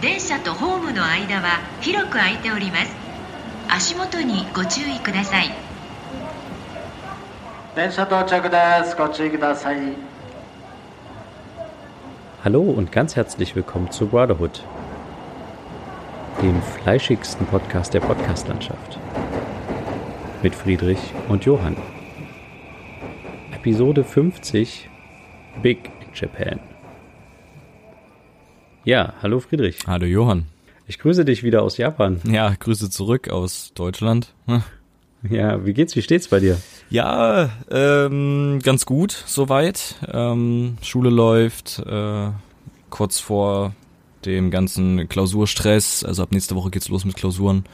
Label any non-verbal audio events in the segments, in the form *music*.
電車とホームの間は広く空いております足元にご注意ください電車到着です。ご注意ください。 Hallo und ganz herzlich willkommen zu Brotherhood, dem fleischigsten Podcast der Podcastlandschaft. Mit Friedrich und Johann. Episode 50 Big in Japan. Ja, hallo Friedrich. Hallo Johann. Ich grüße dich wieder aus Japan. Ja, Grüße zurück aus Deutschland. Hm. *laughs* Ja, wie geht's? Wie steht's bei dir? Ja, ähm, ganz gut soweit. Ähm, Schule läuft, äh, kurz vor dem ganzen Klausurstress. Also ab nächste Woche geht's los mit Klausuren.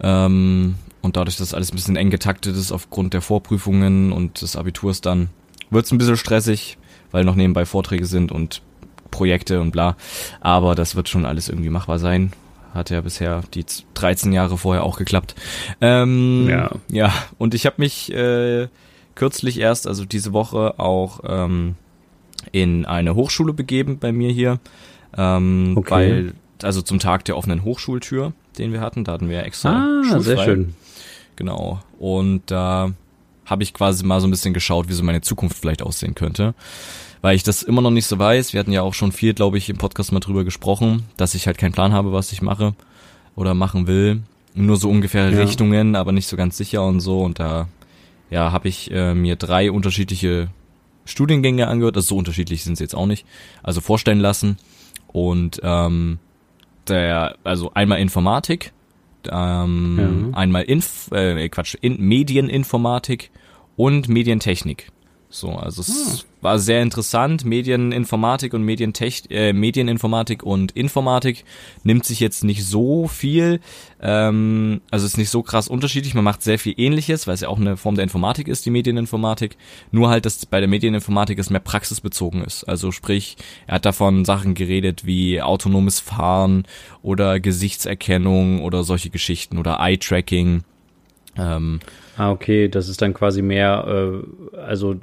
Ähm, und dadurch, dass alles ein bisschen eng getaktet ist aufgrund der Vorprüfungen und des Abiturs dann, wird's ein bisschen stressig, weil noch nebenbei Vorträge sind und Projekte und bla. Aber das wird schon alles irgendwie machbar sein. Hat ja bisher die 13 Jahre vorher auch geklappt. Ähm, Ja. Ja, und ich habe mich äh, kürzlich erst, also diese Woche, auch ähm, in eine Hochschule begeben bei mir hier. Ähm, Okay. Weil, also zum Tag der offenen Hochschultür, den wir hatten, da hatten wir extra. Ah, sehr schulfrei. schön. Genau. Und da habe ich quasi mal so ein bisschen geschaut, wie so meine Zukunft vielleicht aussehen könnte. Weil ich das immer noch nicht so weiß. Wir hatten ja auch schon viel, glaube ich, im Podcast mal drüber gesprochen, dass ich halt keinen Plan habe, was ich mache oder machen will. Nur so ungefähre Ja. Richtungen, aber nicht so ganz sicher und so. Und da ja, habe ich äh, mir drei unterschiedliche Studiengänge angehört. Also so unterschiedlich sind sie jetzt auch nicht. Also vorstellen lassen. Und ähm, der, also einmal Informatik, ähm, Ja. einmal Inf, äh, Quatsch, in Medieninformatik und Medientechnik. So, also es war sehr interessant. Medieninformatik und Medientech, äh, Medieninformatik und Informatik nimmt sich jetzt nicht so viel. Ähm, also ist nicht so krass unterschiedlich. Man macht sehr viel Ähnliches, weil es ja auch eine Form der Informatik ist, die Medieninformatik. Nur halt, dass bei der Medieninformatik es mehr praxisbezogen ist. Also sprich, er hat davon Sachen geredet wie autonomes Fahren oder Gesichtserkennung oder solche Geschichten oder Eye-Tracking. Ähm, Ah, okay, das ist dann quasi mehr, äh, also,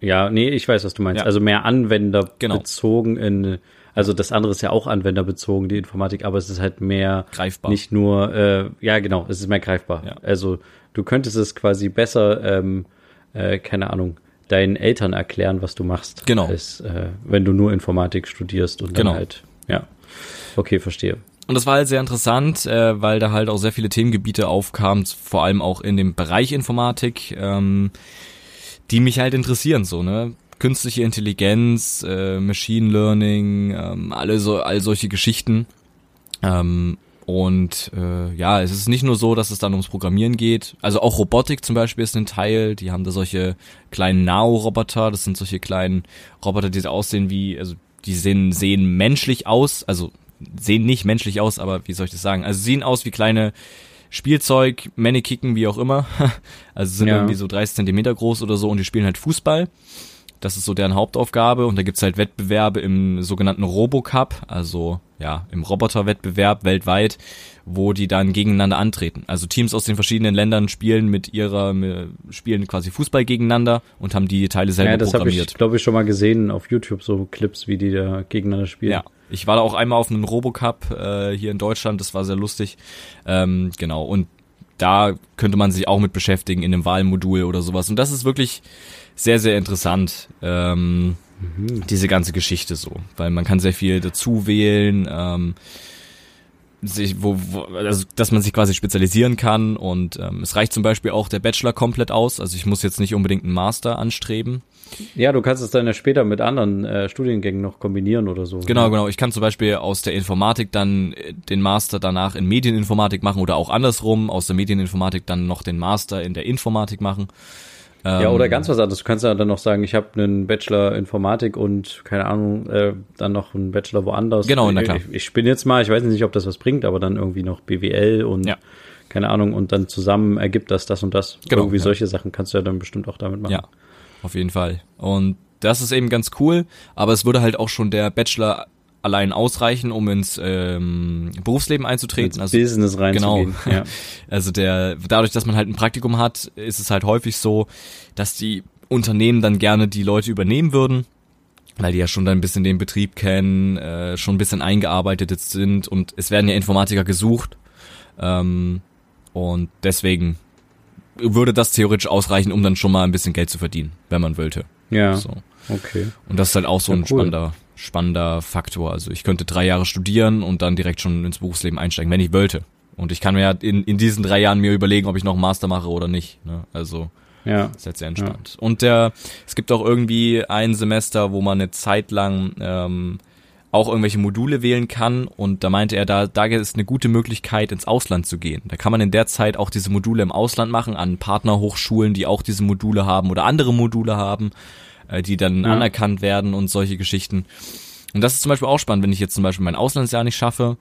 ja, nee, ich weiß, was du meinst. Ja. Also mehr Anwender Genau. in, also das andere ist ja auch anwenderbezogen, die Informatik, aber es ist halt mehr Greifbar. Nicht nur, äh, ja, genau, es ist mehr greifbar. Ja. Also du könntest es quasi besser, ähm, äh, keine Ahnung, deinen Eltern erklären, was du machst. Genau. Als, äh, wenn du nur Informatik studierst und dann Genau. halt, ja. Okay, verstehe. Und das war halt sehr interessant, äh, weil da halt auch sehr viele Themengebiete aufkamen, vor allem auch in dem Bereich Informatik, ähm, die mich halt interessieren, so, ne? Künstliche Intelligenz, äh, Machine Learning, ähm, alle so, all solche Geschichten. Ähm, und äh, ja, es ist nicht nur so, dass es dann ums Programmieren geht. Also auch Robotik zum Beispiel ist ein Teil. Die haben da solche kleinen Nao-Roboter. Das sind solche kleinen Roboter, die aussehen wie, also die sehen, sehen menschlich aus. Also sehen nicht menschlich aus, aber wie soll ich das sagen? Also sehen aus wie kleine Spielzeug, Mannekicken, wie auch immer. *laughs* Also sind Ja. irgendwie so 30 Zentimeter groß oder so und die spielen halt Fußball. Das ist so deren Hauptaufgabe und da gibt's halt Wettbewerbe im sogenannten Robocup, also ja, im Roboterwettbewerb weltweit, wo die dann gegeneinander antreten. Also Teams aus den verschiedenen Ländern spielen mit ihrer, spielen quasi Fußball gegeneinander und haben die Teile selber Ja, das habe programmiert. ich, glaube ich, schon mal gesehen auf YouTube, so Clips, wie die da gegeneinander spielen. Ja, ich war da auch einmal auf einem Robocup äh, hier in Deutschland, das war sehr lustig. Ähm, genau, und da könnte man sich auch mit beschäftigen in einem Wahlmodul oder sowas. Und das ist wirklich sehr, sehr interessant, ähm, diese ganze Geschichte so. Weil man kann sehr viel dazu wählen, ähm, sich, wo, wo, also, dass man sich quasi spezialisieren kann und ähm, es reicht zum Beispiel auch der Bachelor komplett aus. Also ich muss jetzt nicht unbedingt einen Master anstreben. Ja, du kannst es dann ja später mit anderen äh, Studiengängen noch kombinieren oder so. Genau, genau. Ich kann zum Beispiel aus der Informatik dann äh, den Master danach in Medieninformatik machen oder auch andersrum, aus der Medieninformatik dann noch den Master in der Informatik machen. Ja, oder Ähm, ganz was anderes. Du kannst ja dann noch sagen, ich habe einen Bachelor Informatik und keine Ahnung, äh, dann noch einen Bachelor woanders. Genau, na klar. Ich, ich spinne jetzt mal, ich weiß nicht, ob das was bringt, aber dann irgendwie noch BWL und Ja. keine Ahnung und dann zusammen ergibt das das und das. Genau, irgendwie ja. solche Sachen kannst du ja dann bestimmt auch damit machen. Ja, auf jeden Fall. Und das ist eben ganz cool, aber es würde halt auch schon der Bachelor allein ausreichen, um ins ähm, Berufsleben einzutreten. Ins Business reinzugehen. Genau. Ja. *laughs* Also der, dadurch, dass man halt ein Praktikum hat, ist es halt häufig so, dass die Unternehmen dann gerne die Leute übernehmen würden. weil die ja schon dann ein bisschen den Betrieb kennen, äh, schon ein bisschen eingearbeitet sind und es werden ja Informatiker gesucht. Ähm, und deswegen würde das theoretisch ausreichen, um dann schon mal ein bisschen Geld zu verdienen, wenn man wollte. Ja. So. Okay. Und das ist halt auch so Ja, ein cool. spannender, spannender Faktor. Also ich könnte drei Jahre studieren und dann direkt schon ins Berufsleben einsteigen, wenn ich wollte. Und ich kann mir ja in, in diesen drei Jahren mir überlegen, ob ich noch einen Master mache oder nicht. Ne? Also Ja. ist jetzt sehr entspannt. Und der, es gibt auch irgendwie ein Semester, wo man eine Zeit lang ähm, auch irgendwelche Module wählen kann. Und da meinte er, da, da ist eine gute Möglichkeit, ins Ausland zu gehen. Da kann man in der Zeit auch diese Module im Ausland machen, an Partnerhochschulen, die auch diese Module haben oder andere Module haben, äh, die dann Ja. anerkannt werden und solche Geschichten. Und das ist zum Beispiel auch spannend, wenn ich jetzt zum Beispiel mein Auslandsjahr nicht schaffe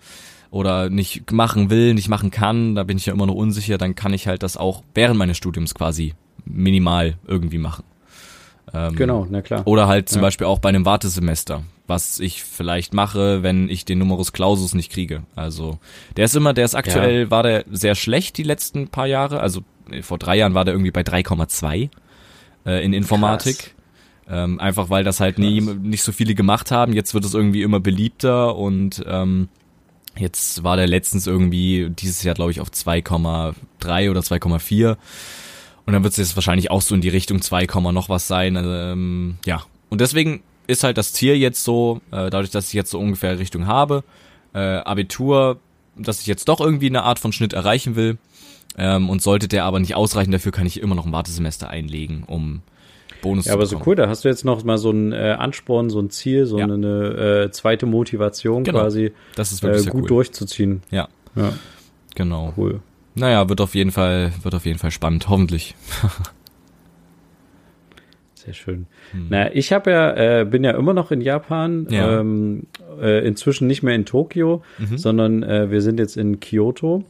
oder nicht machen will, nicht machen kann, da bin ich ja immer noch unsicher, dann kann ich halt das auch während meines Studiums quasi minimal irgendwie machen. Ähm, Genau, na klar. Oder halt zum Ja. Beispiel auch bei einem Wartesemester, was ich vielleicht mache, wenn ich den Numerus Clausus nicht kriege. Also der ist immer, der ist aktuell, war der sehr schlecht die letzten paar Jahre. Also vor drei Jahren war der irgendwie bei 3,2 äh, in Informatik. Ähm, einfach weil das halt nie, nicht so viele gemacht haben. Jetzt wird es irgendwie immer beliebter und ähm, jetzt war der letztens irgendwie dieses Jahr, glaube ich, auf 2,3 oder 2,4. Und dann wird es jetzt wahrscheinlich auch so in die Richtung 2, Komma noch was sein. Ähm, ja. Und deswegen ist halt das Ziel jetzt so, äh, dadurch, dass ich jetzt so ungefähr Richtung habe, äh, Abitur, dass ich jetzt doch irgendwie eine Art von Schnitt erreichen will. Ähm, und sollte der aber nicht ausreichen, dafür kann ich immer noch ein Wartesemester einlegen, um Bonus Ja, aber so cool, da hast du jetzt noch mal so ein äh, Ansporn, so ein Ziel, so Ja. eine äh, zweite Motivation Genau. quasi Das ist wirklich äh, gut cool. durchzuziehen. Ja, Ja, genau. cool. Naja, wird auf jeden Fall, wird auf jeden Fall spannend, hoffentlich. *laughs* Sehr schön. Na, ich habe ja, äh, bin ja immer noch in Japan, Hm. Ja. ähm, äh, inzwischen nicht mehr in Tokio, Mhm. sondern äh, wir sind jetzt in Kyoto.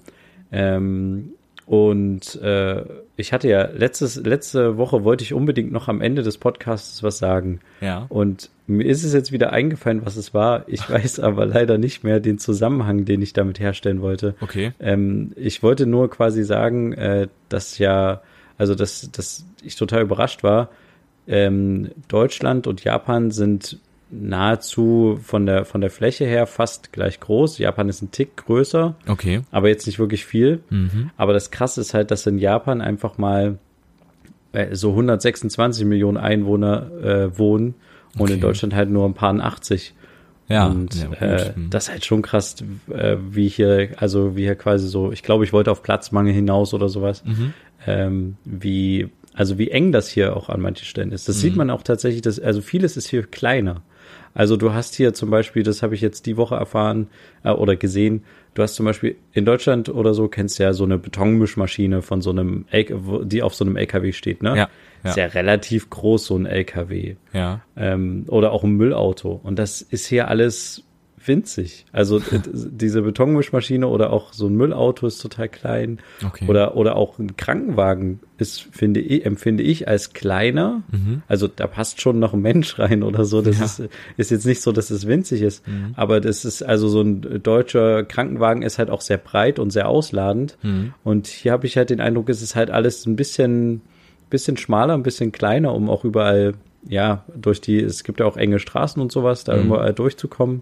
Ähm, und äh, ich hatte ja letztes, letzte Woche wollte ich unbedingt noch am Ende des Podcasts was sagen. Ja. Und mir ist es jetzt wieder eingefallen, was es war. Ich *laughs* weiß aber leider nicht mehr den Zusammenhang, den ich damit herstellen wollte. Okay. Ähm, ich wollte nur quasi sagen, äh, dass ja, also dass, dass ich total überrascht war. Ähm, Deutschland und Japan sind nahezu von der von der Fläche her fast gleich groß. Japan ist ein Tick größer, Okay. aber jetzt nicht wirklich viel. Mhm. Aber das Krasse ist halt, dass in Japan einfach mal äh, so 126 Millionen Einwohner äh, wohnen und in Okay. Deutschland halt nur ein paar 80. Ja. Und ja, äh, Hm. das ist halt schon krass, äh, wie hier, also wie hier quasi so, ich glaube, ich wollte auf Platzmangel hinaus oder sowas. Mhm. Ähm, wie, also wie eng das hier auch an manchen Stellen ist. Das Mhm. sieht man auch tatsächlich, dass, also vieles ist hier kleiner. Also du hast hier zum Beispiel, das habe ich jetzt die Woche erfahren äh, oder gesehen, du hast zum Beispiel in Deutschland oder so, kennst du ja so eine Betonmischmaschine von so einem, L die auf so einem LKW steht, ne? Ja, Ist ja. ja relativ groß, so ein LKW Ja. ähm, oder auch ein Müllauto. Und das ist hier alles winzig. Also *laughs* diese Betonmischmaschine oder auch so ein Müllauto ist total klein. Okay. Oder, oder auch ein Krankenwagen ist, finde ich, empfinde ich als kleiner. Also da passt schon noch ein Mensch rein oder so. Das Mhm. Ja. ist, ist jetzt nicht so, dass es winzig ist. Aber das ist also so ein deutscher Krankenwagen ist halt auch sehr breit und sehr ausladend. Mhm. Und hier habe ich halt den Eindruck, es ist halt alles ein bisschen, bisschen schmaler, ein bisschen kleiner, um auch überall, ja, durch die, es gibt ja auch enge Straßen und sowas, da überall durchzukommen.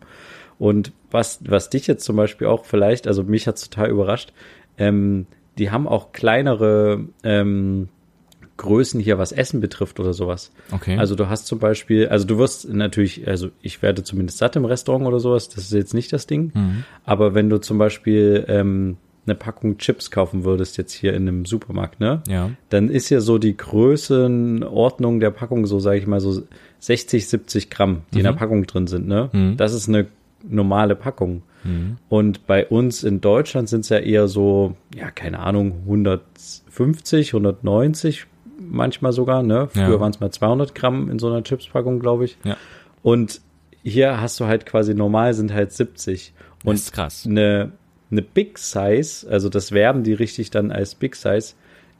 Und was, was dich jetzt zum Beispiel auch vielleicht, also mich hat's total überrascht, ähm, die haben auch kleinere ähm, Größen hier, was Essen betrifft oder sowas. Okay. Also du hast zum Beispiel, also du wirst natürlich, also ich werde zumindest satt im Restaurant oder sowas, das ist jetzt nicht das Ding. Mhm. Aber wenn du zum Beispiel ähm, eine Packung Chips kaufen würdest jetzt hier in einem Supermarkt, ne? Ja. Dann ist ja so die Größenordnung der Packung so, sage ich mal, so 60, 70 Gramm, die in der Packung drin sind, ne? Mhm. Das ist eine normale Packung. Und bei uns in Deutschland sind es ja eher so, ja, keine Ahnung, 150, 190 manchmal sogar, ne? Früher Ja. waren es mal 200 Gramm in so einer Chipspackung, glaube ich. Ja. Und hier hast du halt quasi normal sind halt 70. Und Das ist krass. eine, eine Big Size, also das werben die richtig dann als Big Size,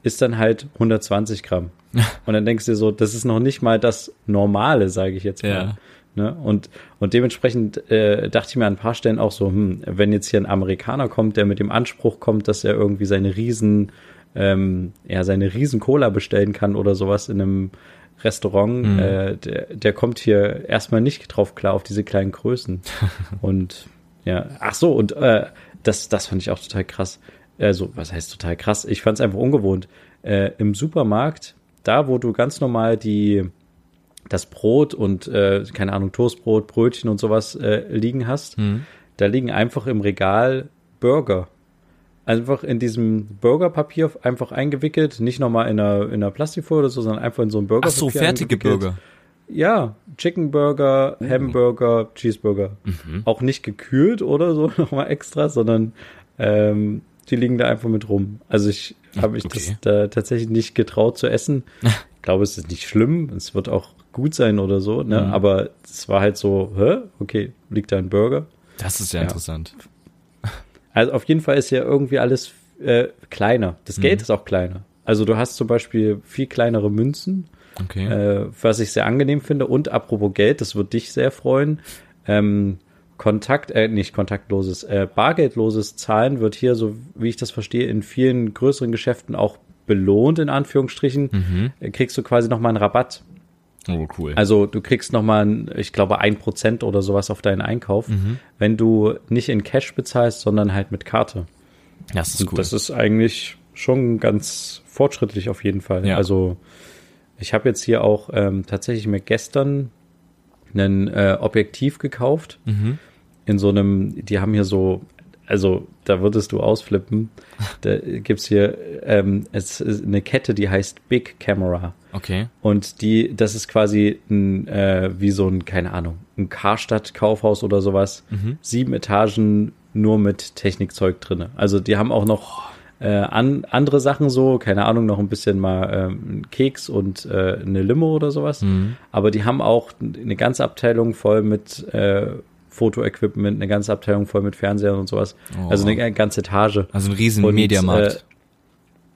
ist dann halt 120 Gramm. *laughs* Und dann denkst du dir so, das ist noch nicht mal das Normale, sage ich jetzt mal. Ja. Ne? Und, und dementsprechend äh, dachte ich mir an ein paar Stellen auch so, hm, wenn jetzt hier ein Amerikaner kommt, der mit dem Anspruch kommt, dass er irgendwie seine riesen, ähm, ja, seine riesen Cola bestellen kann oder sowas in einem Restaurant, Mhm. äh, der, der kommt hier erstmal nicht drauf klar auf diese kleinen Größen. *laughs* und ja, ach so, und äh, das, das fand ich auch total krass. Also, was heißt total krass? Ich fand es einfach ungewohnt. Äh, Im Supermarkt, da wo du ganz normal die das Brot und äh, keine Ahnung Toastbrot, Brötchen und sowas äh, liegen hast, Mhm. da liegen einfach im Regal Burger. Einfach in diesem Burgerpapier einfach eingewickelt, nicht nochmal in einer, in einer Plastikfolie oder so, sondern einfach in so ein Ach Burgerpapier. so, fertige. Burger. Ja, Chicken Burger, Hamburger, Cheeseburger. Auch nicht gekühlt oder so *laughs* nochmal extra, sondern ähm, die liegen da einfach mit rum. Also ich habe mich okay. das da tatsächlich nicht getraut zu essen. *laughs* Ich glaube, es ist nicht schlimm. Es wird auch gut sein oder so, ne? Aber es war halt so, hä? Okay, liegt da ein Burger? Das ist ja, Ja. interessant. *laughs* Also auf jeden Fall ist ja irgendwie alles äh, kleiner. Das Geld ist auch kleiner. Also du hast zum Beispiel viel kleinere Münzen, Okay. äh, was ich sehr angenehm finde. Und apropos Geld, das wird dich sehr freuen. Ähm, Kontakt, äh, nicht kontaktloses, äh, bargeldloses Zahlen wird hier, so wie ich das verstehe, in vielen größeren Geschäften auch belohnt, in Anführungsstrichen. Äh, Kriegst du quasi nochmal einen Rabatt. Oh, cool. Also du kriegst nochmal, ich glaube, ein Prozent oder sowas auf deinen Einkauf, wenn du nicht in Cash bezahlst, sondern halt mit Karte. das ist Und cool. Das ist eigentlich schon ganz fortschrittlich auf jeden Fall. Ja. Also ich habe jetzt hier auch ähm, tatsächlich mir gestern ein äh, Objektiv gekauft. Mhm. In so einem, die haben hier so, also da würdest du ausflippen. Da gibt's hier ähm, es ist eine Kette, die heißt Big Camera. okay. Und die, das ist quasi ein, äh, wie so ein, keine Ahnung, ein Karstadt-Kaufhaus oder sowas. Sieben Etagen nur mit Technikzeug drinne. Also die haben auch noch äh, an, andere Sachen so, keine Ahnung, noch ein bisschen mal ähm, einen Keks und äh, eine Limo oder sowas. Aber die haben auch eine ganze Abteilung voll mit äh, Fotoequipment, eine ganze Abteilung voll mit Fernsehern und sowas. Oh. Also eine ganze Etage. Also ein riesen Und, Mediamarkt.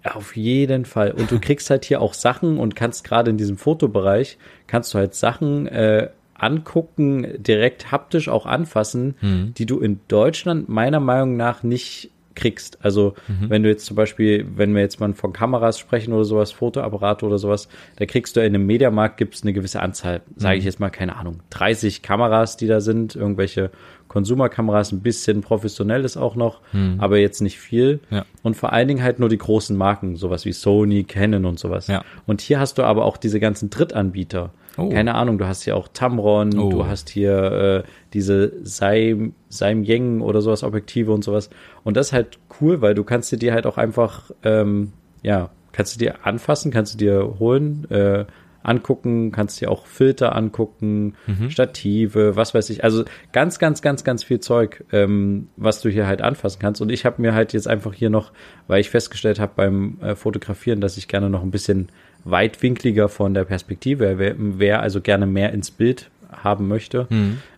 äh, Auf jeden Fall. Und du kriegst halt hier auch Sachen und kannst gerade in diesem Fotobereich, kannst du halt Sachen äh, angucken, direkt haptisch auch anfassen, Mhm. die du in Deutschland meiner Meinung nach nicht kriegst. Also Mhm. wenn du jetzt zum Beispiel, wenn wir jetzt mal von Kameras sprechen oder sowas, Fotoapparate oder sowas, da kriegst du in einem Mediamarkt gibt's eine gewisse Anzahl, sage Mhm. ich jetzt mal, keine Ahnung, 30 Kameras, die da sind, irgendwelche Konsumerkameras, ein bisschen professionell ist auch noch, aber jetzt nicht viel. Mhm. Ja. Und vor allen Dingen halt nur die großen Marken, sowas wie Sony, Canon und sowas. Ja. Und hier hast du aber auch diese ganzen Drittanbieter. Oh. Keine Ahnung, du hast hier auch Tamron, Oh. du hast hier äh, diese Seim, Seimyeng oder sowas Objektive und sowas. Und das ist halt cool, weil du kannst dir die halt auch einfach, ähm, ja, kannst du dir anfassen, kannst du dir holen, äh, angucken, kannst dir auch Filter angucken, Stative, was weiß ich. Also ganz, ganz, ganz, ganz viel Zeug, ähm, was du hier halt anfassen kannst. Und ich habe mir halt jetzt einfach hier noch, weil ich festgestellt habe beim äh, Fotografieren, dass ich gerne noch ein bisschen weitwinkliger von der Perspektive, wer, wer also gerne mehr ins Bild haben möchte,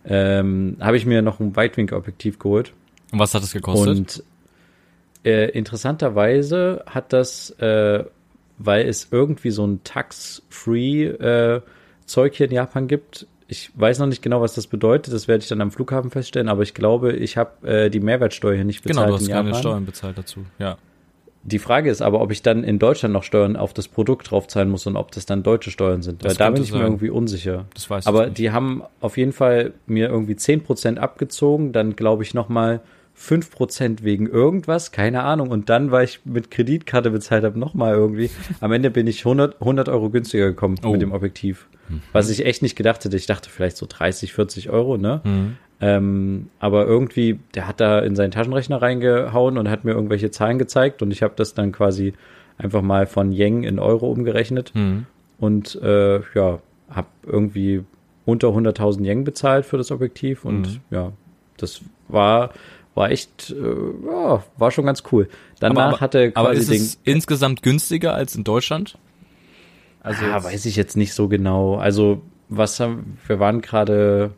ähm, habe ich mir noch ein Weitwinkelobjektiv geholt. Und was hat es gekostet? Und äh, interessanterweise hat das, äh, weil es irgendwie so ein Tax-Free äh, hier in Japan gibt. Ich weiß noch nicht genau, was das bedeutet. Das werde ich dann am Flughafen feststellen. Aber ich glaube, ich habe äh, die Mehrwertsteuer hier nicht bezahlt genau, du hast in keine Japan. Steuern bezahlt dazu. Ja. Die Frage ist aber, ob ich dann in Deutschland noch Steuern auf das Produkt draufzahlen muss und ob das dann deutsche Steuern sind. Das Weil da bin ich mir sein. irgendwie unsicher. Das weiß ich aber nicht. die haben auf jeden Fall mir irgendwie 10% abgezogen, dann glaube ich nochmal 5% wegen irgendwas, keine Ahnung. Und dann, weil ich mit Kreditkarte bezahlt habe, nochmal irgendwie. Am Ende bin ich 100, 100 Euro günstiger gekommen Oh. mit dem Objektiv. Was ich echt nicht gedacht hätte. Ich dachte vielleicht so 30, 40 Euro, ne? Mhm. Ähm, aber irgendwie, der hat da in seinen Taschenrechner reingehauen und hat mir irgendwelche Zahlen gezeigt und ich habe das dann quasi einfach mal von Yen in Euro umgerechnet Mhm. und äh, ja, habe irgendwie unter 100.000 Yen bezahlt für das Objektiv und Mhm. ja, das war war echt, äh, ja, war schon ganz cool. Danach hatte aber quasi ist den, es insgesamt günstiger als in Deutschland? Also ah, weiß ich jetzt nicht so genau. Also was haben, wir waren gerade,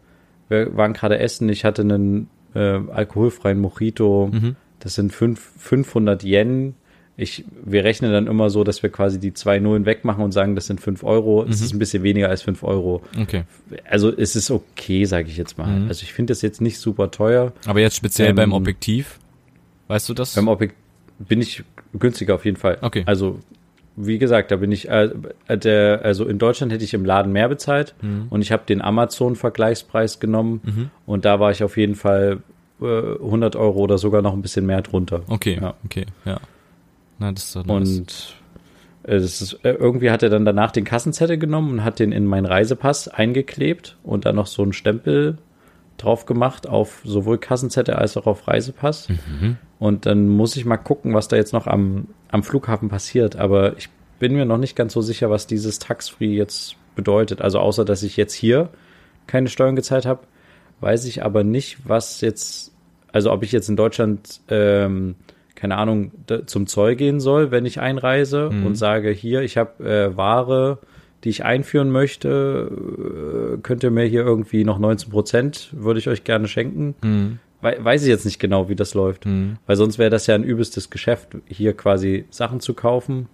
wir waren gerade essen. Ich hatte einen äh, alkoholfreien Mojito. Mhm. Das sind fünf, 500 Yen. Ich, wir rechnen dann immer so, dass wir quasi die zwei Nullen wegmachen und sagen, das sind fünf Euro. Es Mhm. ist ein bisschen weniger als fünf Euro. okay. Also es ist okay, sage ich jetzt mal. Mhm. Also ich finde das jetzt nicht super teuer. Aber jetzt speziell Ähm, beim Objektiv, weißt du das? Beim Objekt bin ich günstiger auf jeden Fall. Okay. Also wie gesagt, da bin ich, äh, der, also in Deutschland hätte ich im Laden mehr bezahlt Mhm. und ich habe den Amazon-Vergleichspreis genommen und da war ich auf jeden Fall äh, 100 Euro oder sogar noch ein bisschen mehr drunter. Okay, Ja. okay, ja. Na, das ist doch nice. Und äh, ist, äh, irgendwie hat er dann danach den Kassenzettel genommen und hat den in meinen Reisepass eingeklebt und dann noch so einen Stempel drauf gemacht auf sowohl Kassenzettel als auch auf Reisepass. Und dann muss ich mal gucken, was da jetzt noch am, am Flughafen passiert. Aber ich bin mir noch nicht ganz so sicher, was dieses Tax-Free jetzt bedeutet. Also außer, dass ich jetzt hier keine Steuern gezahlt habe, weiß ich aber nicht, was jetzt, also ob ich jetzt in Deutschland, ähm, keine Ahnung, zum Zoll gehen soll, wenn ich einreise und sage, hier, ich habe äh, Ware, die ich einführen möchte, äh, könnt ihr mir hier irgendwie noch 19 Prozent, würde ich euch gerne schenken. Mhm. Wei- Weiß ich jetzt nicht genau, wie das läuft. Mhm. Weil sonst wäre das ja ein übelstes Geschäft, hier quasi Sachen zu kaufen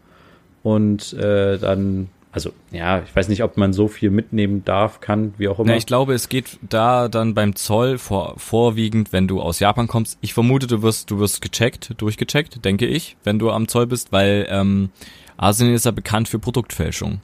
und äh, dann, also ja, ich weiß nicht, ob man so viel mitnehmen darf, kann, wie auch immer. Na, ich glaube, es geht da dann beim Zoll vor, vorwiegend, wenn du aus Japan kommst. Ich vermute, du wirst, du wirst gecheckt, durchgecheckt, denke ich, wenn du am Zoll bist, weil ähm, Asien ist ja bekannt für Produktfälschung.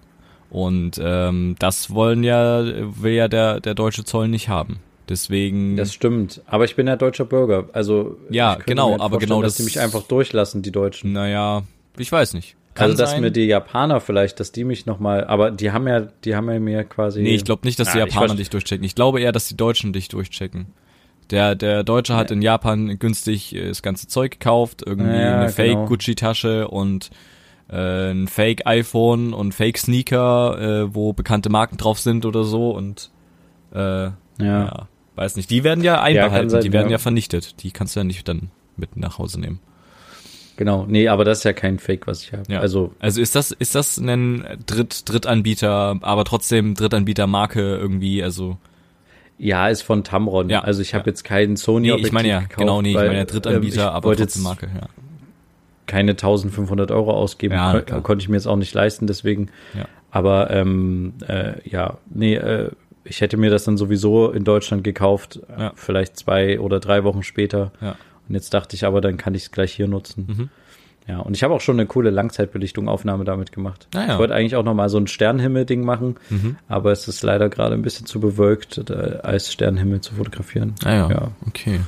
Und ähm, das wollen ja, will ja der, der deutsche Zoll nicht haben. Deswegen. das stimmt. Aber ich bin ja deutscher Bürger. Also Ja, genau, aber genau dass das- die mich einfach durchlassen, die Deutschen. naja, ich weiß nicht. Kann also dass sein. mir die Japaner vielleicht, dass die mich noch mal, aber die haben ja, die haben ja mir quasi. Nee, ich glaube nicht, dass die Ja, ich Japaner dich durchchecken. Ich glaube eher, dass die Deutschen dich durchchecken. Der, der Deutsche hat in Japan günstig äh, das ganze Zeug gekauft, irgendwie Ja, eine genau. Fake-Gucci-Tasche und äh, ein Fake-iPhone und Fake-Sneaker, äh, wo bekannte Marken drauf sind oder so und äh, ja. Ja. weiß nicht. Die werden ja einbehalten, sein, die werden ja. ja vernichtet. Die kannst du ja nicht dann mit nach Hause nehmen. Genau. Nee, aber das ist ja kein Fake, was ich habe. Ja. Also Also ist das, ist das ein Dritt, Drittanbieter, aber trotzdem Drittanbieter-Marke irgendwie, also ja, ist von Tamron. Ja, Also ich habe ja. jetzt keinen Sony Nee, ich meine ja, gekauft, genau, nee, ich meine ja ähm, Drittanbieter, ich aber trotzdem Marke, ja. keine 1500 Euro ausgeben, Ja, kon konnte ich mir jetzt auch nicht leisten, deswegen. Ja. Aber ähm, äh, ja, nee, äh, ich hätte mir das dann sowieso in Deutschland gekauft, Ja. vielleicht zwei oder drei Wochen später. Ja. Und jetzt dachte ich aber, dann kann ich es gleich hier nutzen. Mhm. Ja, und ich habe auch schon eine coole Langzeitbelichtung-Aufnahme damit gemacht. Ah ja. Ich wollte eigentlich auch noch mal so ein Sternenhimmel-Ding machen, Mhm. aber es ist leider gerade ein bisschen zu bewölkt, äh, als Sternenhimmel zu fotografieren. Ah ja, Ja, okay,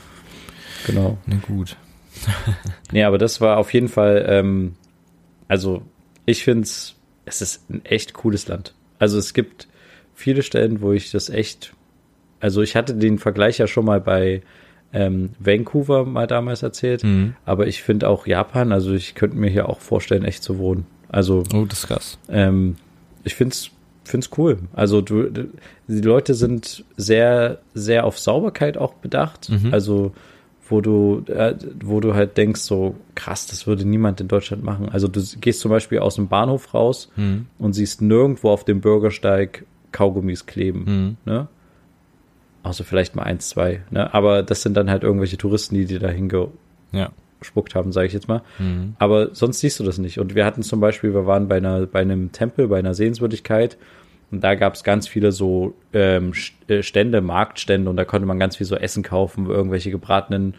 genau. na gut. *laughs* Nee, aber das war auf jeden Fall, ähm, also ich finde es, es ist ein echt cooles Land. Also es gibt viele Stellen, wo ich das echt, also ich hatte den Vergleich ja schon mal bei ähm, Vancouver mal damals erzählt, Mhm. aber ich finde auch Japan, also ich könnte mir hier auch vorstellen, echt zu wohnen. Also Oh, das ist krass. ähm, ich find's find's cool. Also du, du- die Leute sind sehr sehr auf Sauberkeit auch bedacht. Mhm. Also wo du äh, wo du halt denkst so krass, das würde niemand in Deutschland machen. Also du gehst zum Beispiel aus dem Bahnhof raus Mhm. und siehst nirgendwo auf dem Bürgersteig Kaugummis kleben. Mhm. Ne? Außer vielleicht mal eins, zwei. Ne? Aber das sind dann halt irgendwelche Touristen, die dir da hingespuckt haben, sage ich jetzt mal. Mhm. Aber sonst siehst du das nicht. Und wir hatten zum Beispiel, wir waren bei einer, bei einem Tempel, bei einer Sehenswürdigkeit. Und da gab es ganz viele so ähm, äh, Stände, Marktstände. Und da konnte man ganz viel so Essen kaufen, irgendwelche gebratenen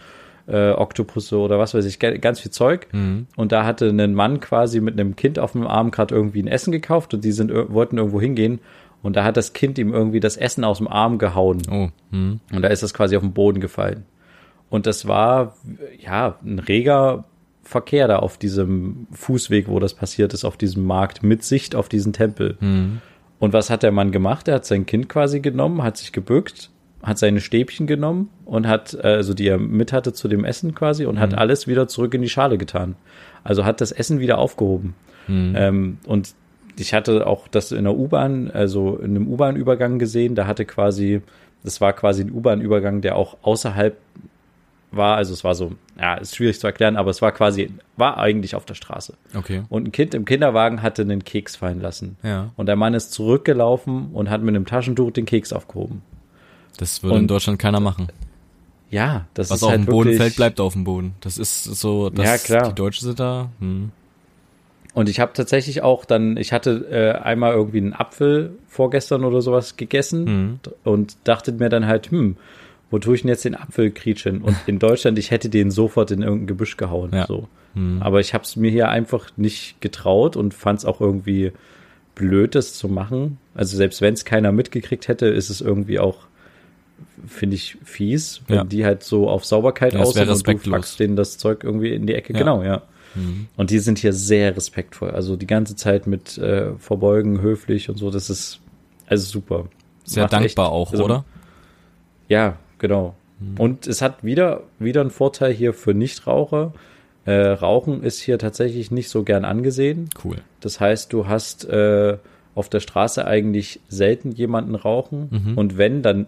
äh, Oktopusse oder was weiß ich, ganz viel Zeug. Mhm. Und da hatte ein Mann quasi mit einem Kind auf dem Arm gerade irgendwie ein Essen gekauft und die sind, wollten irgendwo hingehen. Und da hat das Kind ihm irgendwie das Essen aus dem Arm gehauen. Oh, mhm. Und da ist das quasi auf den Boden gefallen. Und das war, ja, ein reger Verkehr da auf diesem Fußweg, wo das passiert ist, auf diesem Markt, mit Sicht auf diesen Tempel. Mhm. Und was hat der Mann gemacht? Er hat sein Kind quasi genommen, hat sich gebückt, hat seine Stäbchen genommen und hat, äh, also die er mit hatte zu dem Essen quasi, und hat alles wieder zurück in die Schale getan. Also hat das Essen wieder aufgehoben. Mhm. Ähm, und ich hatte auch das in der U-Bahn, also in einem U-Bahn-Übergang gesehen, da hatte quasi, das war quasi ein U-Bahn-Übergang, der auch außerhalb war, also es war so, ja, ist schwierig zu erklären, aber es war quasi, war eigentlich auf der Straße. Okay. Und ein Kind im Kinderwagen hatte einen Keks fallen lassen. Ja. Und der Mann ist zurückgelaufen und hat mit einem Taschentuch den Keks aufgehoben. Das würde in Und- Deutschland keiner machen. Ja, das Was ist auf halt dem Boden fällt, bleibt auf dem Boden. Das ist so, dass Ja, klar. die Deutschen sind da. Hm. Und ich habe tatsächlich auch dann, ich hatte äh, einmal irgendwie einen Apfel vorgestern oder sowas gegessen Mhm. und dachte mir dann halt, hm, wo tue ich denn jetzt den Apfel krietschen? Und in Deutschland, ich hätte den sofort in irgendein Gebüsch gehauen. Ja. So. Hm. Aber ich habe es mir hier einfach nicht getraut und fand es auch irgendwie blöd, das zu machen. Also selbst wenn es keiner mitgekriegt hätte, ist es irgendwie auch, finde ich, fies, wenn Ja. die halt so auf Sauberkeit Ja, aus und du packst denen das Zeug irgendwie in die Ecke. Ja. Genau, ja. Mhm. Und die sind hier sehr respektvoll. Also die ganze Zeit mit äh, Verbeugen, höflich und so. Das ist also super. Sehr Macht dankbar echt- auch, also- oder? Ja, genau. Und es hat wieder, wieder einen Vorteil hier für Nichtraucher. Äh, Rauchen ist hier tatsächlich nicht so gern angesehen. Cool. Das heißt, du hast äh, auf der Straße eigentlich selten jemanden rauchen. Mhm. Und wenn, dann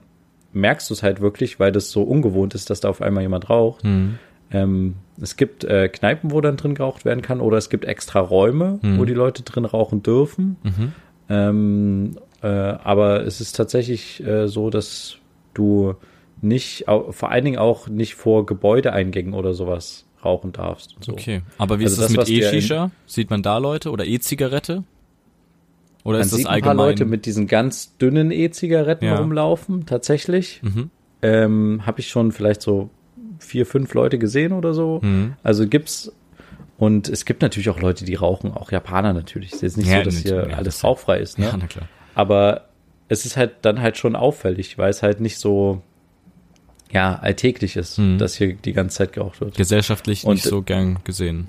merkst du es halt wirklich, weil das so ungewohnt ist, dass da auf einmal jemand raucht. Mhm. Ähm, es gibt äh, Kneipen, wo dann drin geraucht werden kann, oder es gibt extra Räume, Mhm. wo die Leute drin rauchen dürfen. Mhm. Ähm, äh, aber es ist tatsächlich äh, so, dass du nicht, vor allen Dingen auch nicht vor Gebäudeeingängen oder sowas rauchen darfst. So. Okay. Aber wie Also ist das, das, mit E-Shisha? Sieht man da Leute? Oder E-Zigarette? Oder Man ist das sieht ein allgemein? paar Leute mit diesen ganz dünnen E-Zigaretten Ja. rumlaufen, tatsächlich. Mhm. Ähm, Habe ich schon vielleicht so vier, fünf Leute gesehen oder so. Mhm. Also gibt's und es gibt natürlich auch Leute, die rauchen, auch Japaner natürlich. Es ist jetzt nicht Ja, so, dass hier ja, alles rauchfrei ist. Ne? Ja, na klar. Aber es ist halt dann halt schon auffällig, weil es halt nicht so ja alltäglich ist, Mhm. dass hier die ganze Zeit geraucht wird. Gesellschaftlich Und- nicht so gern gesehen.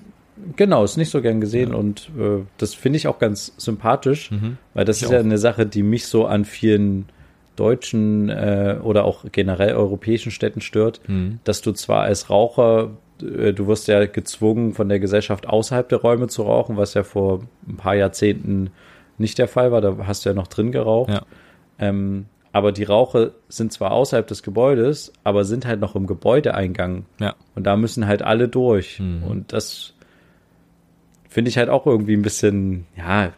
Genau, ist nicht so gern gesehen und äh, das finde ich auch ganz sympathisch, Mhm. weil das Ich ist ja auch. eine Sache, die mich so an vielen deutschen äh, oder auch generell europäischen Städten stört, Mhm. dass du zwar als Raucher, äh, du wirst ja gezwungen von der Gesellschaft außerhalb der Räume zu rauchen, was ja vor ein paar Jahrzehnten nicht der Fall war, da hast du ja noch drin geraucht. Ja. Ähm, aber die Raucher sind zwar außerhalb des Gebäudes, aber sind halt noch im Gebäudeeingang. Ja. Und da müssen halt alle durch. Mhm. Und das finde ich halt auch irgendwie ein bisschen, ja,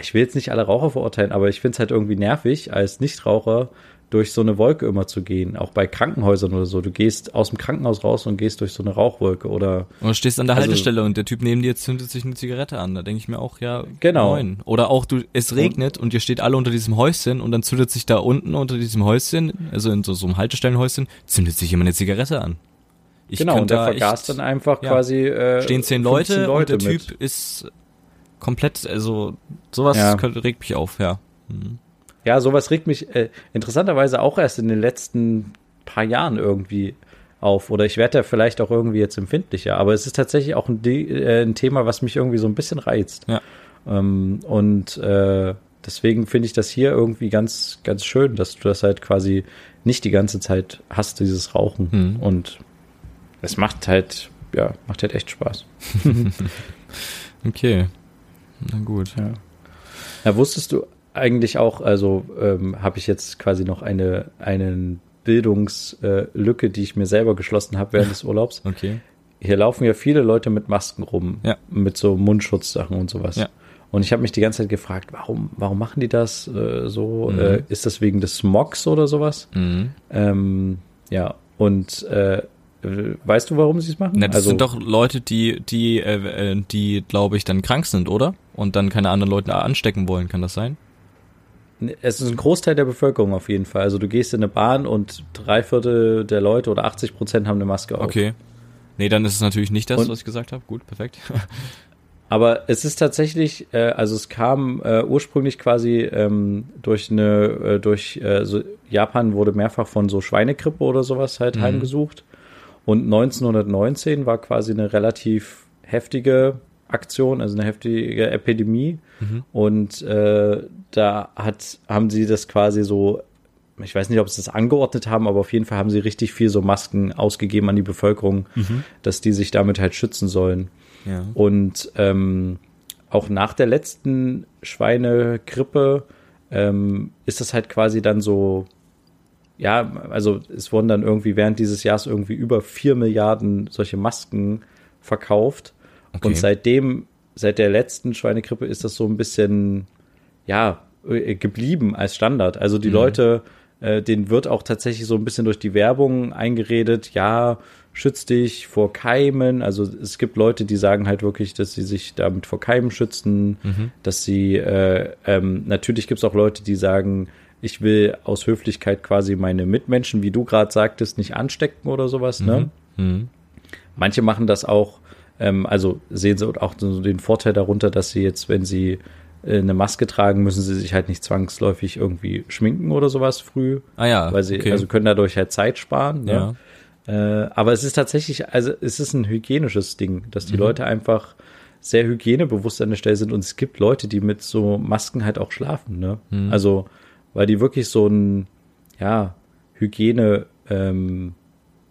ich will jetzt nicht alle Raucher verurteilen, aber ich finde es halt irgendwie nervig, als Nichtraucher durch so eine Wolke immer zu gehen. Auch bei Krankenhäusern oder so. Du gehst aus dem Krankenhaus raus und gehst durch so eine Rauchwolke oder Und du stehst an der Also- Haltestelle und der Typ neben dir zündet sich eine Zigarette an. Da denke ich mir auch, ja, Genau. moin. Oder auch du, es regnet und ihr steht alle unter diesem Häuschen und dann zündet sich da unten unter diesem Häuschen, also in so, so einem Haltestellenhäuschen, zündet sich jemand eine Zigarette an. Ich genau, und der da vergast echt- dann einfach ja. quasi äh, stehen zehn 15 Leute, und der mit. Typ ist komplett, also sowas Ja. regt mich auf, ja. Mhm. Ja, sowas regt mich äh, interessanterweise auch erst in den letzten paar Jahren irgendwie auf. Oder ich werde da vielleicht auch irgendwie jetzt empfindlicher. Aber es ist tatsächlich auch ein, De äh, ein Thema, was mich irgendwie so ein bisschen reizt. Ja. Ähm, und äh, deswegen finde ich das hier irgendwie ganz, ganz schön, dass du das halt quasi nicht die ganze Zeit hast, dieses Rauchen. Mhm. Und es macht halt, ja, macht halt echt Spaß. *laughs* *laughs* Okay. Na gut. Ja. Ja, wusstest du eigentlich auch, also ähm, habe ich jetzt quasi noch eine einen Bildungslücke, äh, die ich mir selber geschlossen habe während des Urlaubs. *laughs* Okay. Hier laufen ja viele Leute mit Masken rum, Ja. mit so Mundschutzsachen und sowas. Ja. Und ich habe mich die ganze Zeit gefragt, warum, warum machen die das äh, so? Mhm. Äh, ist das wegen des Smogs oder sowas? Mhm. Ähm, ja, und äh, weißt du, warum sie es machen? Na, das also, sind doch Leute, die, die, äh, äh, die, glaube ich, dann krank sind, oder? Und dann keine anderen Leute anstecken wollen, kann das sein? Es ist ein Großteil der Bevölkerung auf jeden Fall. Also du gehst in eine Bahn und drei Viertel der Leute oder 80 Prozent haben eine Maske auf. Okay. Nee, dann ist es natürlich nicht das, Und- was ich gesagt habe. Gut, perfekt. *laughs* Aber es ist tatsächlich, äh, also es kam äh, ursprünglich quasi ähm, durch eine, äh, durch äh, so Japan wurde mehrfach von so Schweinegrippe oder sowas halt Mhm. heimgesucht. Und 1919 war quasi eine relativ heftige Aktion, also eine heftige Epidemie. Mhm. Und äh, da hat, haben sie das quasi so, ich weiß nicht, ob sie das angeordnet haben, aber auf jeden Fall haben sie richtig viel so Masken ausgegeben an die Bevölkerung, dass die sich damit halt schützen sollen. ja. Und ähm, auch nach der letzten Schweinegrippe ähm, ist das halt quasi dann so, ja, also es wurden dann irgendwie während dieses Jahres irgendwie über vier Milliarden solche Masken verkauft. Okay. Und seitdem, seit der letzten Schweinegrippe ist das so ein bisschen, ja, äh, geblieben als Standard. Also die Mhm. Leute, äh, denen wird auch tatsächlich so ein bisschen durch die Werbung eingeredet, ja, schütz dich vor Keimen. Also es gibt Leute, die sagen halt wirklich, dass sie sich damit vor Keimen schützen, Mhm. dass sie, äh, ähm, natürlich gibt es auch Leute, die sagen, ich will aus Höflichkeit quasi meine Mitmenschen, wie du gerade sagtest, nicht anstecken oder sowas. Ne? Mhm. Manche machen das auch, ähm, also sehen sie auch so den Vorteil darunter, dass sie jetzt, wenn sie äh, eine Maske tragen, müssen sie sich halt nicht zwangsläufig irgendwie schminken oder sowas früh. Ah ja, Weil sie, okay. also können dadurch halt Zeit sparen. Ne? Ja. Äh, aber es ist tatsächlich, also es ist ein hygienisches Ding, dass Mhm. die Leute einfach sehr hygienebewusst an der Stelle sind und es gibt Leute, die mit so Masken halt auch schlafen, ne? Mhm. Also, weil die wirklich so ein, ja, Hygiene, ähm,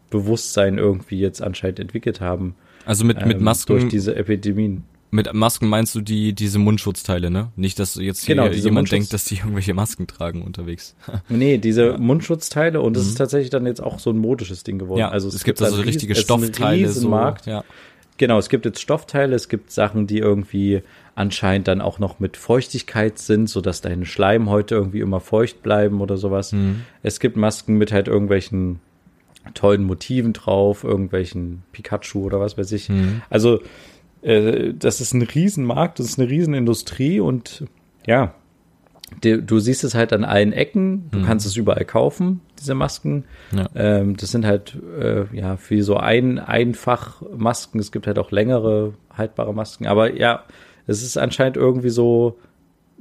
Bewusstsein irgendwie jetzt anscheinend entwickelt haben. Also mit, mit ähm, Masken, Durch diese Epidemien. mit Masken meinst du die, diese Mundschutzteile, ne? Nicht, dass jetzt hier Genau, jemand Mundschutz- denkt, dass die irgendwelche Masken tragen unterwegs. *laughs* Nee, diese Mundschutzteile und das ist tatsächlich dann jetzt auch so ein modisches Ding geworden. Mhm. ja, also es, gibt einen also richtige es ist ein Stoffteile, so. Riesenmarkt. Ja. Genau, es gibt jetzt Stoffteile, es gibt Sachen, die irgendwie anscheinend dann auch noch mit Feuchtigkeit sind, so dass deine Schleimhäute irgendwie immer feucht bleiben oder sowas. Mhm. Es gibt Masken mit halt irgendwelchen tollen Motiven drauf, irgendwelchen Pikachu oder was weiß ich. Mhm. Also äh, das ist ein Riesenmarkt, das ist eine Riesenindustrie und ja, du, du siehst es halt an allen Ecken, du kannst es überall kaufen, diese Masken. Mhm. Ja. Ähm, das sind halt äh, ja für so ein einfach Masken. Es gibt halt auch längere haltbare Masken. Aber ja, es ist anscheinend irgendwie so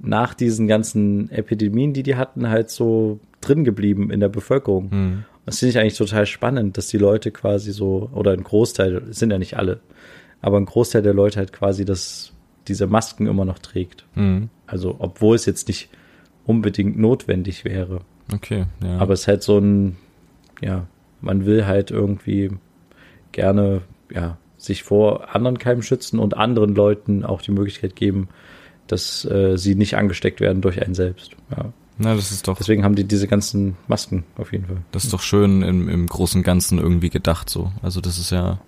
nach diesen ganzen Epidemien, die die hatten, halt so drin geblieben in der Bevölkerung. Mhm. Das finde ich eigentlich total spannend, dass die Leute quasi so, oder ein Großteil, es sind ja nicht alle, aber ein Großteil der Leute halt quasi das, diese Masken immer noch trägt. Mhm. Also, obwohl es jetzt nicht unbedingt notwendig wäre. Okay, ja. Aber es ist halt so ein, ja, man will halt irgendwie gerne, ja, sich vor anderen Keimen schützen und anderen Leuten auch die Möglichkeit geben, dass äh, sie nicht angesteckt werden durch einen selbst. Ja. Na, das ist doch, Deswegen haben die diese ganzen Masken auf jeden Fall. das ist doch schön im, im Großen und Ganzen irgendwie gedacht so. Also das ist ja,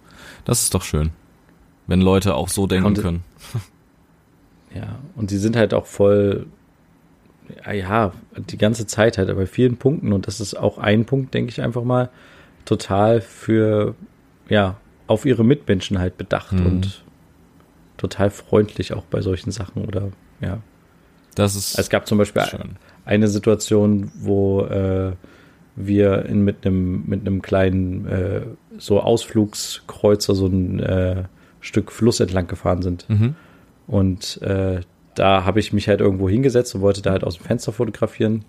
das ist doch schön. Wenn Leute auch so denken und- können. *laughs* Ja, und die sind halt auch voll, ja, ja, die ganze Zeit halt bei vielen Punkten und das ist auch ein Punkt, denke ich einfach mal, total für, ja, auf ihre Mitmenschen halt bedacht Mhm. und total freundlich auch bei solchen Sachen oder, ja. Das ist Es gab zum Beispiel schön. eine Situation, wo äh, wir in, mit einem mit einem kleinen äh, so Ausflugskreuzer so ein äh, Stück Fluss entlang gefahren sind. Mhm. Und äh, da habe ich mich halt irgendwo hingesetzt und wollte da halt aus dem Fenster fotografieren.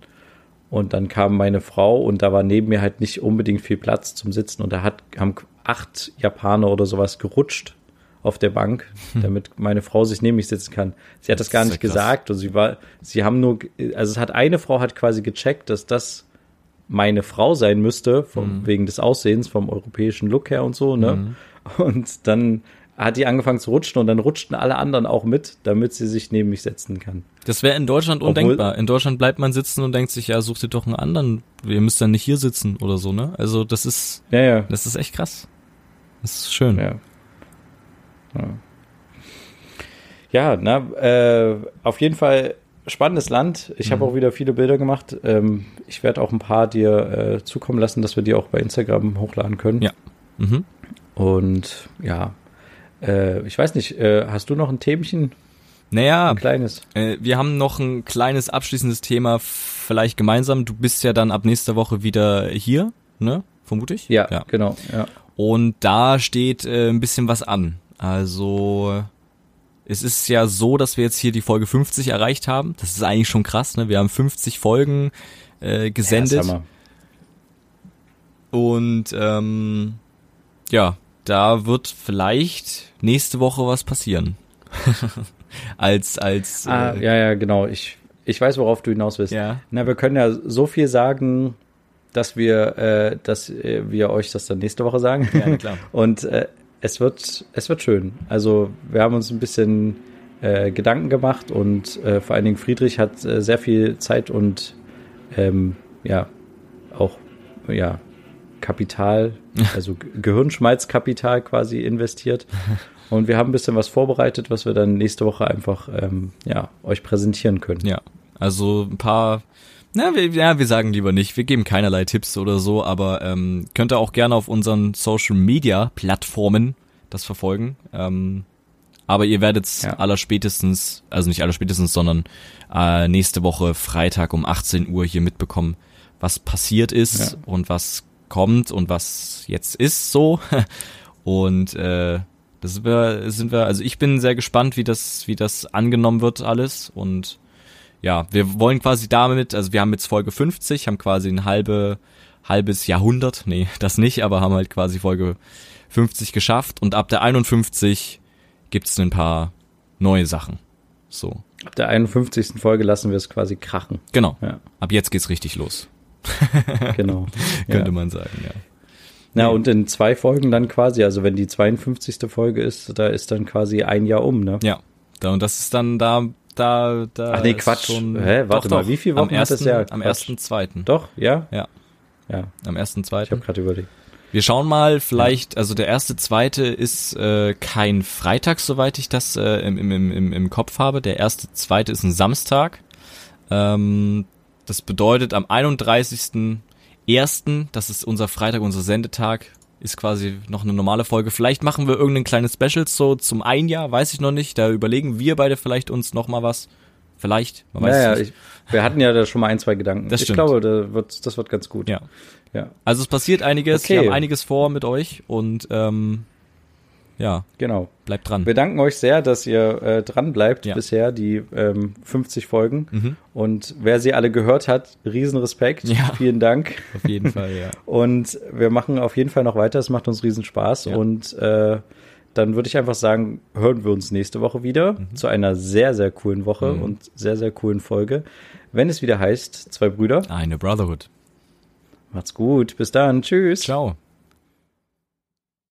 Und dann kam meine Frau und da war neben mir halt nicht unbedingt viel Platz zum Sitzen. Und da hat, haben acht Japaner oder sowas gerutscht auf der Bank, damit meine Frau sich neben mich sitzen kann. Sie hat das gar Hm. Das nicht ja krass. gesagt und sie war, sie haben nur, also es hat eine Frau hat quasi gecheckt, dass das meine Frau sein müsste, vom, Mhm. wegen des Aussehens, vom europäischen Look her und so, ne? Und dann hat die angefangen zu rutschen und dann rutschten alle anderen auch mit, damit sie sich neben mich setzen kann. Das wäre in Deutschland Obwohl- undenkbar. In Deutschland bleibt man sitzen und denkt sich, ja, such dir doch einen anderen. Ihr müsst dann nicht hier sitzen oder so, ne? Also das ist, Ja, ja. das ist echt krass. Das ist schön. Ja. Ja, ja na, äh, auf jeden Fall spannendes Land. Ich Mhm. habe auch wieder viele Bilder gemacht. Ähm, ich werde auch ein paar dir äh, zukommen lassen, dass wir die auch bei Instagram hochladen können. Ja. Mhm. Und ja, äh, ich weiß nicht, äh, hast du noch ein Themchen? Naja, Ein kleines? äh, wir haben noch ein kleines abschließendes Thema, vielleicht gemeinsam. Du bist ja dann ab nächster Woche wieder hier, ne? Vermute ich? Ja, genau. Ja. Und da steht äh, ein bisschen was an. Also es ist ja so, dass wir jetzt hier die Folge 50 erreicht haben. Das ist eigentlich schon krass, ne? Wir haben 50 Folgen äh, gesendet. Ja, und ähm, ja, da wird vielleicht nächste Woche was passieren. *laughs* als als Ah, äh, ja, ja, genau. Ich, ich weiß, worauf du hinaus willst. Ja. Na, wir können ja so viel sagen, dass wir, äh, dass äh, wir euch das dann nächste Woche sagen. Ja, klar. *laughs* Und äh, es wird, es wird schön. Also wir haben uns ein bisschen äh, Gedanken gemacht und äh, vor allen Dingen Friedrich hat äh, sehr viel Zeit und ähm, ja auch ja Kapital, also Ge- Gehirnschmalzkapital quasi investiert. Und wir haben ein bisschen was vorbereitet, was wir dann nächste Woche einfach ähm, ja euch präsentieren können. Ja, also ein paar, na, wir, ja, wir sagen lieber nicht, wir geben keinerlei Tipps oder so, aber ähm, könnt ihr auch gerne auf unseren Social Media Plattformen das verfolgen. Ähm, Aber ihr werdet es Ja. allerspätestens, also nicht allerspätestens, sondern äh, nächste Woche Freitag um 18 Uhr hier mitbekommen, was passiert ist Ja. und was kommt und was jetzt ist so. *laughs* Und äh, das sind wir, sind wir, also ich bin sehr gespannt, wie das, wie das angenommen wird alles. Und ja, wir wollen quasi damit, also wir haben jetzt Folge 50, haben quasi ein halbe, halbes Jahrhundert, *laughs* nee, das nicht, aber haben halt quasi Folge 50 geschafft und ab der 51 gibt's ein paar neue Sachen. So, Ab der 51. Folge lassen wir es quasi krachen. genau. Ja, Ab jetzt geht's richtig los, *laughs* genau. könnte ja. man sagen, ja. Na, und in zwei Folgen dann quasi, also wenn die 52. Folge ist, da ist dann quasi ein Jahr um, ne? Ja, da, und das ist dann da, da, da. Ach nee, Quatsch. Schon, Hä, warte mal, wie viele am Wochen hat ersten, das Jahr? Am Quatsch. ersten, zweiten. Doch, ja? Ja, Ja, am ersten, ich habe gerade überlegt. Wir schauen mal, vielleicht, also der erste, zweite ist äh, kein Freitag, soweit ich das äh, im, im, im, im- im Kopf habe. Der erste, zweite ist ein Samstag. Ähm, das bedeutet am 31.01., das ist unser Freitag, unser Sendetag, ist quasi noch eine normale Folge. Vielleicht machen wir irgendein kleines Special so zum Einjahr, weiß ich noch nicht. Da überlegen wir beide vielleicht uns noch mal was. Vielleicht, man weiß Naja, es nicht. ich, wir hatten ja da schon mal ein, zwei Gedanken. Das ich stimmt. glaube, da wird, das wird ganz gut. Ja. Ja, Also es passiert einiges, Okay. wir haben einiges vor mit euch und ähm, ja, genau. bleibt dran. Wir danken euch sehr, dass ihr äh, dran bleibt Ja. bisher, die ähm, 50 Folgen. Mhm. Und wer sie alle gehört hat, Riesenrespekt. Ja. Vielen Dank. Auf jeden Fall, ja. *laughs* Und wir machen auf jeden Fall noch weiter. Es macht uns riesen Spaß. Ja. Und äh, dann würde ich einfach sagen, hören wir uns nächste Woche wieder zu einer sehr, sehr coolen Woche Mhm. und sehr, sehr coolen Folge. Wenn es wieder heißt, zwei Brüder. Eine Brotherhood. Macht's gut. Bis dann. Tschüss. Ciao.